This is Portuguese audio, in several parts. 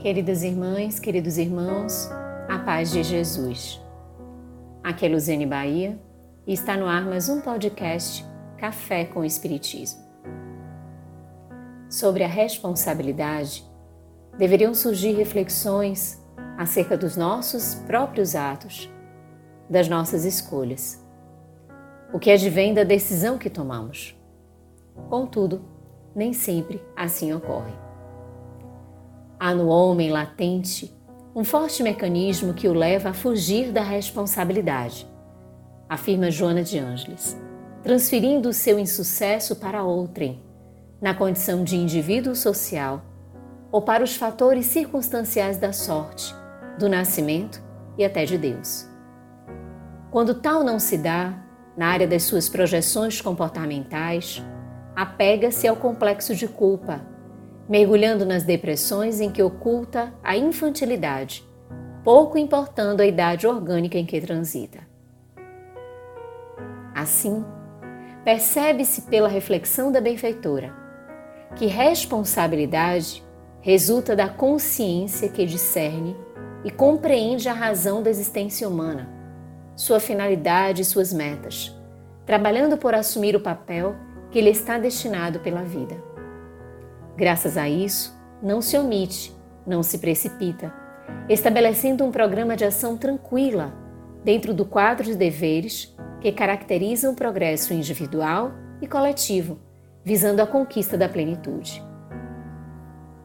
Queridas irmãs, queridos irmãos, a paz de Jesus. Aqui é Luziane Bahia e está no ar mais um podcast Café com Espiritismo. Sobre a responsabilidade, deveriam surgir reflexões acerca dos nossos próprios atos, das nossas escolhas, o que advém da decisão que tomamos. Contudo, nem sempre assim ocorre. Há no homem latente um forte mecanismo que o leva a fugir da responsabilidade, afirma Joana de Ângeles, transferindo o seu insucesso para outrem, na condição de indivíduo social ou para os fatores circunstanciais da sorte, do nascimento e até de Deus. Quando tal não se dá, na área das suas projeções comportamentais, apega-se ao complexo de culpa mergulhando nas depressões em que oculta a infantilidade, pouco importando a idade orgânica em que transita. Assim, percebe-se pela reflexão da benfeitora que responsabilidade resulta da consciência que discerne e compreende a razão da existência humana, sua finalidade e suas metas, trabalhando por assumir o papel que lhe está destinado pela vida. Graças a isso, não se omite, não se precipita, estabelecendo um programa de ação tranquila dentro do quadro de deveres que caracterizam o progresso individual e coletivo, visando a conquista da plenitude.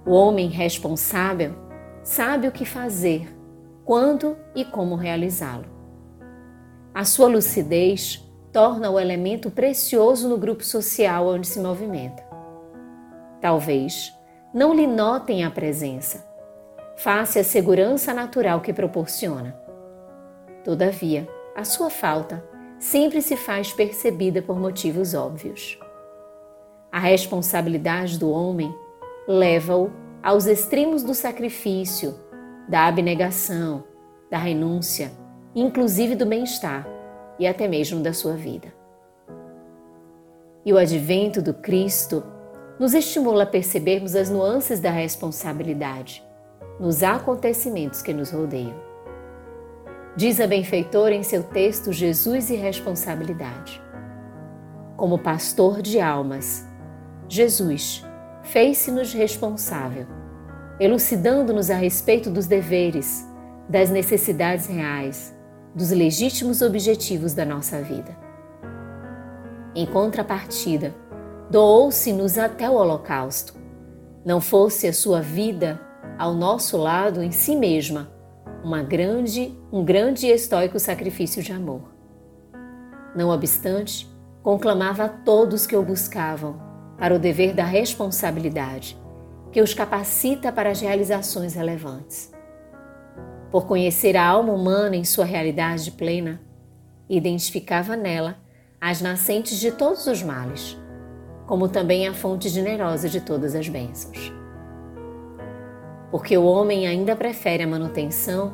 O homem responsável sabe o que fazer, quando e como realizá-lo. A sua lucidez torna o elemento precioso no grupo social onde se movimenta. Talvez não lhe notem a presença, face a segurança natural que proporciona. Todavia, a sua falta sempre se faz percebida por motivos óbvios. A responsabilidade do homem leva-o aos extremos do sacrifício, da abnegação, da renúncia, inclusive do bem-estar e até mesmo da sua vida. E o advento do Cristo nos estimula a percebermos as nuances da responsabilidade nos acontecimentos que nos rodeiam. Diz a benfeitora em seu texto Jesus e Responsabilidade. Como pastor de almas, Jesus fez-se-nos responsável, elucidando-nos a respeito dos deveres, das necessidades reais, dos legítimos objetivos da nossa vida. Em contrapartida, doou-se-nos até o holocausto. Não fosse a sua vida ao nosso lado em si mesma uma grande, um grande e estoico sacrifício de amor. Não obstante, conclamava a todos que o buscavam para o dever da responsabilidade, que os capacita para as realizações relevantes. Por conhecer a alma humana em sua realidade plena, identificava nela as nascentes de todos os males como também a fonte generosa de todas as bênçãos. Porque o homem ainda prefere a manutenção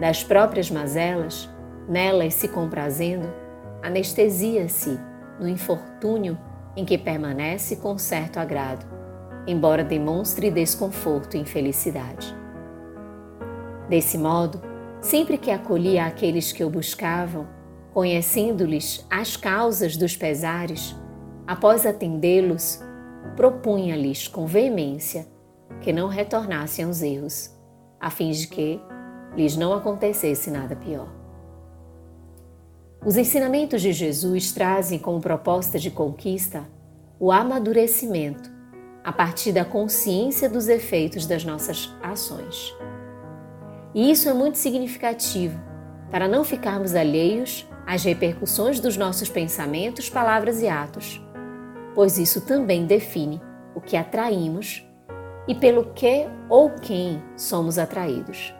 das próprias mazelas, nelas se comprazendo, anestesia-se no infortúnio em que permanece com certo agrado, embora demonstre desconforto e infelicidade. Desse modo, sempre que acolhia aqueles que o buscavam, conhecendo-lhes as causas dos pesares, Após atendê-los, propunha-lhes com veemência que não retornassem aos erros, a fim de que lhes não acontecesse nada pior. Os ensinamentos de Jesus trazem como proposta de conquista o amadurecimento a partir da consciência dos efeitos das nossas ações. E isso é muito significativo para não ficarmos alheios às repercussões dos nossos pensamentos, palavras e atos pois isso também define o que atraímos e pelo que ou quem somos atraídos.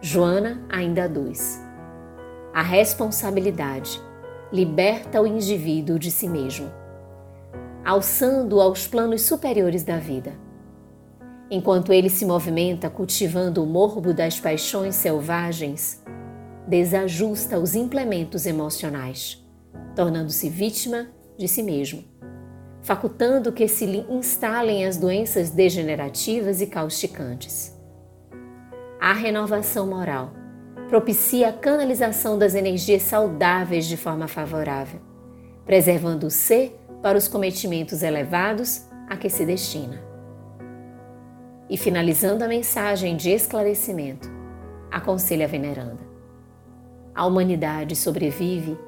Joana ainda aduz. A responsabilidade liberta o indivíduo de si mesmo, alçando-o aos planos superiores da vida. Enquanto ele se movimenta cultivando o morbo das paixões selvagens, desajusta os implementos emocionais, tornando-se vítima de si mesmo, facultando que se lhe instalem as doenças degenerativas e causticantes. a renovação moral, propicia a canalização das energias saudáveis de forma favorável, preservando o ser para os cometimentos elevados a que se destina. E finalizando a mensagem de esclarecimento, aconselha a veneranda. A humanidade sobrevive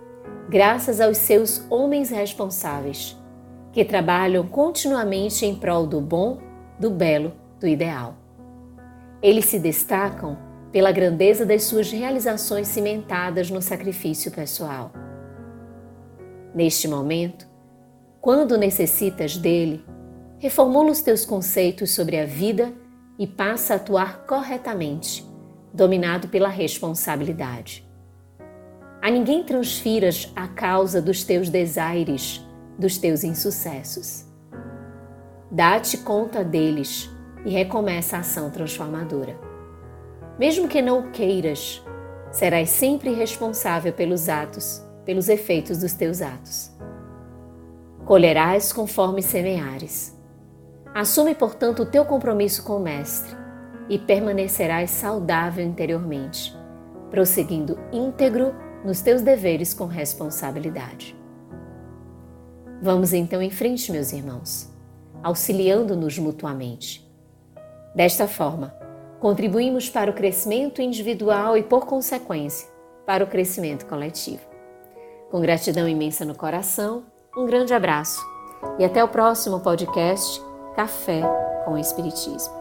graças aos seus homens responsáveis, que trabalham continuamente em prol do bom, do belo, do ideal. Eles se destacam pela grandeza das suas realizações cimentadas no sacrifício pessoal. Neste momento, quando necessitas dele, reformula os teus conceitos sobre a vida e passa a atuar corretamente, dominado pela responsabilidade. A ninguém transfiras a causa dos teus desaires, dos teus insucessos. Dá-te conta deles e recomeça a ação transformadora. Mesmo que não o queiras, serás sempre responsável pelos atos, pelos efeitos dos teus atos. Colherás conforme semeares. Assume, portanto, o teu compromisso com o Mestre e permanecerás saudável interiormente, prosseguindo íntegro nos teus deveres com responsabilidade. Vamos então em frente, meus irmãos, auxiliando-nos mutuamente. Desta forma, contribuímos para o crescimento individual e, por consequência, para o crescimento coletivo. Com gratidão imensa no coração, um grande abraço e até o próximo podcast Café com Espiritismo.